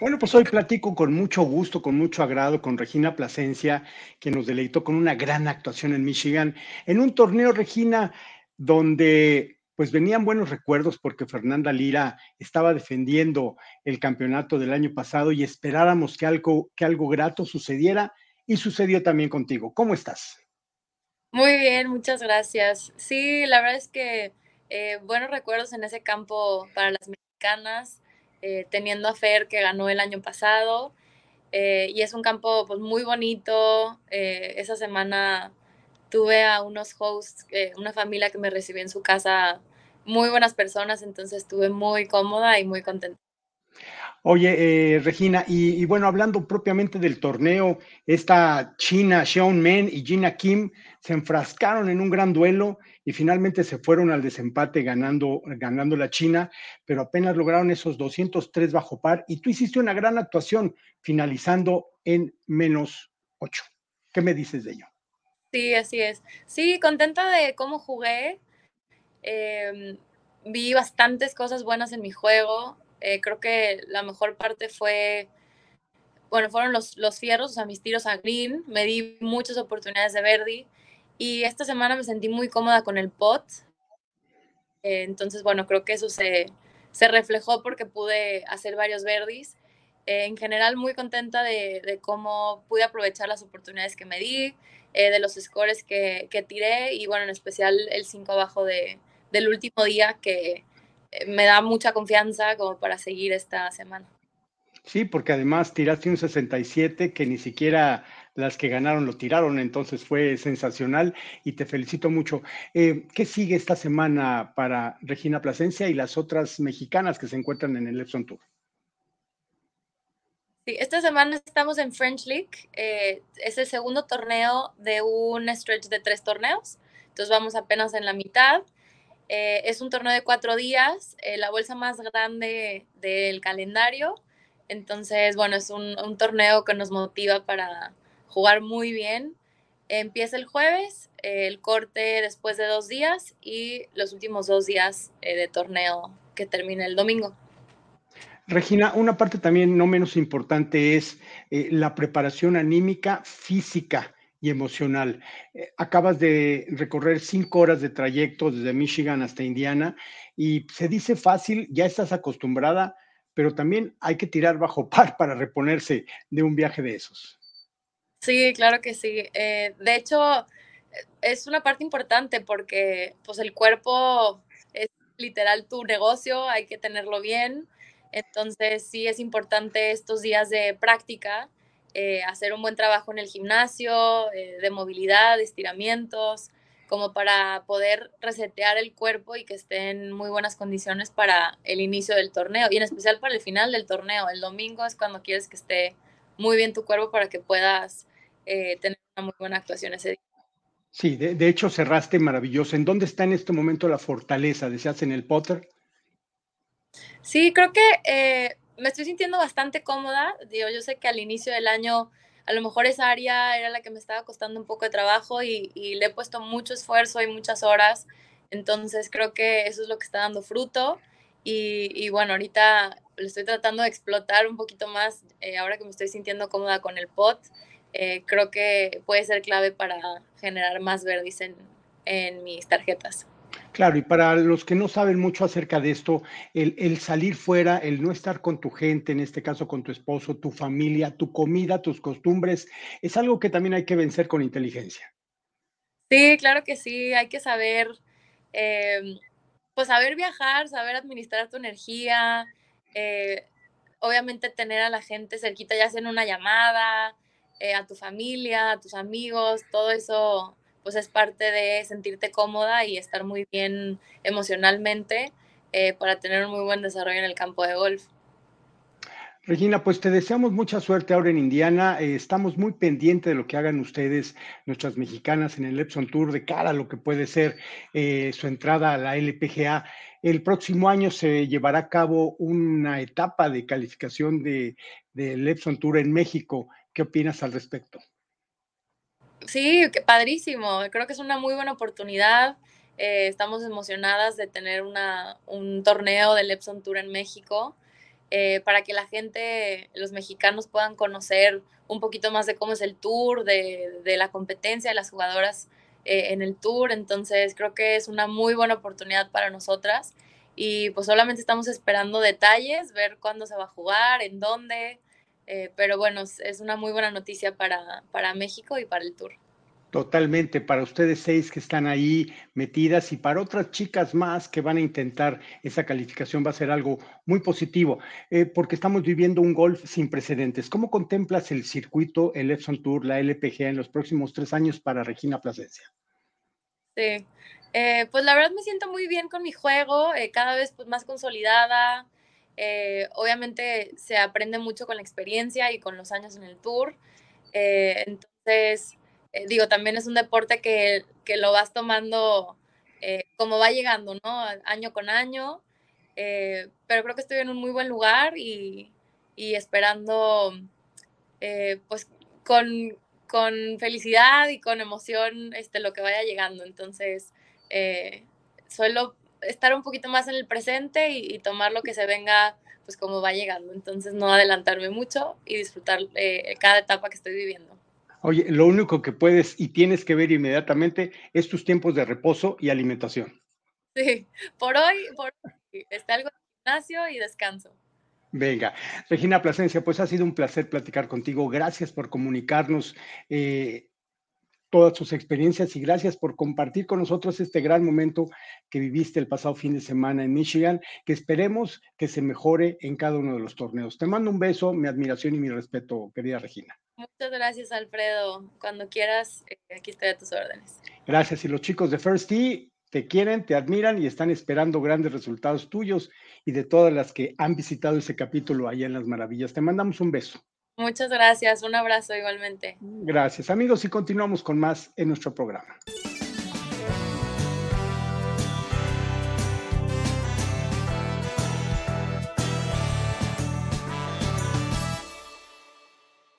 Bueno, pues hoy platico con mucho gusto, con mucho agrado con Regina Plasencia, que nos deleitó con una gran actuación en Michigan, en un torneo, Regina, donde pues venían buenos recuerdos porque Fernanda Lira estaba defendiendo el campeonato del año pasado y esperáramos que algo, que algo grato sucediera y sucedió también contigo. ¿Cómo estás? Muy bien, muchas gracias. Sí, la verdad es que eh, buenos recuerdos en ese campo para las mexicanas, eh, teniendo a Fer que ganó el año pasado. Eh, y es un campo pues, muy bonito. esa semana tuve a unos hosts, una familia que me recibió en su casa, muy buenas personas, entonces estuve muy cómoda y muy contenta. Oye, eh, Regina, y, bueno, hablando propiamente del torneo, esta China, Xiaon Men y Gina Kim se enfrascaron en un gran duelo y finalmente se fueron al desempate ganando, ganando la China, pero apenas lograron esos 203 bajo par y tú hiciste una gran actuación finalizando en menos 8. ¿Qué me dices de ello? Sí, así es. Sí, contenta de cómo jugué. Em, vi bastantes cosas buenas en mi juego. Eh, creo que la mejor parte fue, bueno, fueron los, los fierros, o sea, mis tiros a green. Me di muchas oportunidades de Verdi. Y esta semana me sentí muy cómoda con el pot. Eh, entonces, bueno, creo que eso se, se, reflejó porque pude hacer varios verdis. Eh, en general, muy contenta de, de, cómo pude aprovechar las oportunidades que me di, de los scores que, que, tiré y, bueno, en especial el 5 abajo de, del último día que, me da mucha confianza como para seguir esta semana. Sí, porque además tiraste un 67 que ni siquiera las que ganaron lo tiraron, entonces fue sensacional y te felicito mucho. Eh, ¿Qué sigue esta semana para Regina Plasencia y las otras mexicanas que se encuentran en el Epson Tour? Sí, esta semana estamos en French League. Eh, es el segundo torneo de un stretch de tres torneos. Entonces vamos apenas en la mitad. Eh, es un torneo de cuatro días, eh, la bolsa más grande del calendario. Entonces, bueno, es un, torneo que nos motiva para jugar muy bien. Empieza el jueves, el corte después de dos días y los últimos dos días eh, de torneo que termina el domingo. Regina, una parte también no menos importante es la preparación anímica física y emocional. Eh, acabas de recorrer cinco horas de trayecto desde Michigan hasta Indiana y se dice fácil, ya estás acostumbrada, pero también hay que tirar bajo par para reponerse de un viaje de esos. Sí, claro que sí. Eh, de hecho, es una parte importante porque pues el cuerpo es literal tu negocio, hay que tenerlo bien. Entonces sí es importante estos días de práctica eh, hacer un buen trabajo en el gimnasio, eh, de movilidad, de estiramientos, como para poder resetear el cuerpo y que esté en muy buenas condiciones para el inicio del torneo y en especial para el final del torneo. El domingo es cuando quieres que esté muy bien tu cuerpo para que puedas eh, tener una muy buena actuación ese día. Sí, de, de, hecho cerraste maravilloso. ¿En dónde está en este momento la fortaleza? ¿Deseas en el Potter? Sí, creo que me estoy sintiendo bastante cómoda. Digo, yo sé que al inicio del año a lo mejor esa área era la que me estaba costando un poco de trabajo y, le he puesto mucho esfuerzo y muchas horas. Entonces creo que eso es lo que está dando fruto. Y, bueno, ahorita lo estoy tratando de explotar un poquito más eh, ahora que me estoy sintiendo cómoda con el pot. Eh, creo que puede ser clave para generar más verdis en, en mis tarjetas. Claro, y para los que no saben mucho acerca de esto, el, salir fuera, el no estar con tu gente, en este caso con tu esposo, tu familia, tu comida, tus costumbres, es algo que también hay que vencer con inteligencia. Sí, claro que sí, hay que saber, em, pues saber viajar, saber administrar tu energía, eh, obviamente tener a la gente cerquita, ya sea en una llamada, eh, a tu familia, a tus amigos, todo eso pues es parte de sentirte cómoda y estar muy bien emocionalmente eh, para tener un muy buen desarrollo en el campo de golf. Regina, pues te deseamos mucha suerte ahora en Indiana. Eh, estamos muy pendientes de lo que hagan ustedes, nuestras mexicanas, en el Epson Tour, de cara a lo que puede ser su entrada a la LPGA. El próximo año se llevará a cabo una etapa de calificación de, del Epson Tour en México. ¿Qué opinas al respecto? Sí, qué padrísimo. Creo que es una muy buena oportunidad. Eh, estamos emocionadas de tener una, un torneo del Epson Tour en México. eh, para que la gente, los mexicanos puedan conocer un poquito más de cómo es el tour, de, de la competencia de las jugadoras eh, en el tour. Entonces creo que es una muy buena oportunidad para nosotras y pues solamente estamos esperando detalles, ver cuándo se va a jugar, en dónde. Eh, pero bueno, es una muy buena noticia para, para México y para el tour. Totalmente, para ustedes seis que están ahí metidas y para otras chicas más que van a intentar esa calificación va a ser algo muy positivo, eh, porque estamos viviendo un golf sin precedentes. ¿Cómo contemplas el circuito, el Epson Tour, la LPG en los próximos tres años para Regina Plasencia? Sí, eh, pues la verdad me siento muy bien con mi juego, eh, cada vez pues, más consolidada. Obviamente se aprende mucho con la experiencia y con los años en el tour. entonces eh, digo, también es un deporte que, lo vas tomando eh, como va llegando, ¿no? Año con año. Eh, pero creo que estoy en un muy buen lugar y, esperando, pues, con, felicidad y con emoción este, lo que vaya llegando. Entonces, suelo estar un poquito más en el presente y, tomar lo que se venga, pues, como va llegando. Entonces, no adelantarme mucho y disfrutar cada etapa que estoy viviendo. Oye, lo único que puedes y tienes que ver inmediatamente es tus tiempos de reposo y alimentación. Sí, por hoy, por hoy está algo de gimnasio y descanso. Venga, Regina Plasencia, pues ha sido un placer platicar contigo. Gracias por comunicarnos eh, todas sus experiencias y gracias por compartir con nosotros este gran momento que viviste el pasado fin de semana en Michigan, que esperemos que se mejore en cada uno de los torneos. Te mando un beso, mi admiración y mi respeto, querida Regina. Muchas gracias, Alfredo. Cuando quieras, eh, aquí estoy a tus órdenes. Gracias. Y los chicos de First Tee te quieren, te admiran y están esperando grandes resultados tuyos y de todas las que han visitado ese capítulo allá en Las Maravillas. Te mandamos un beso. Muchas gracias, un abrazo igualmente. Gracias amigos y continuamos con más en nuestro programa.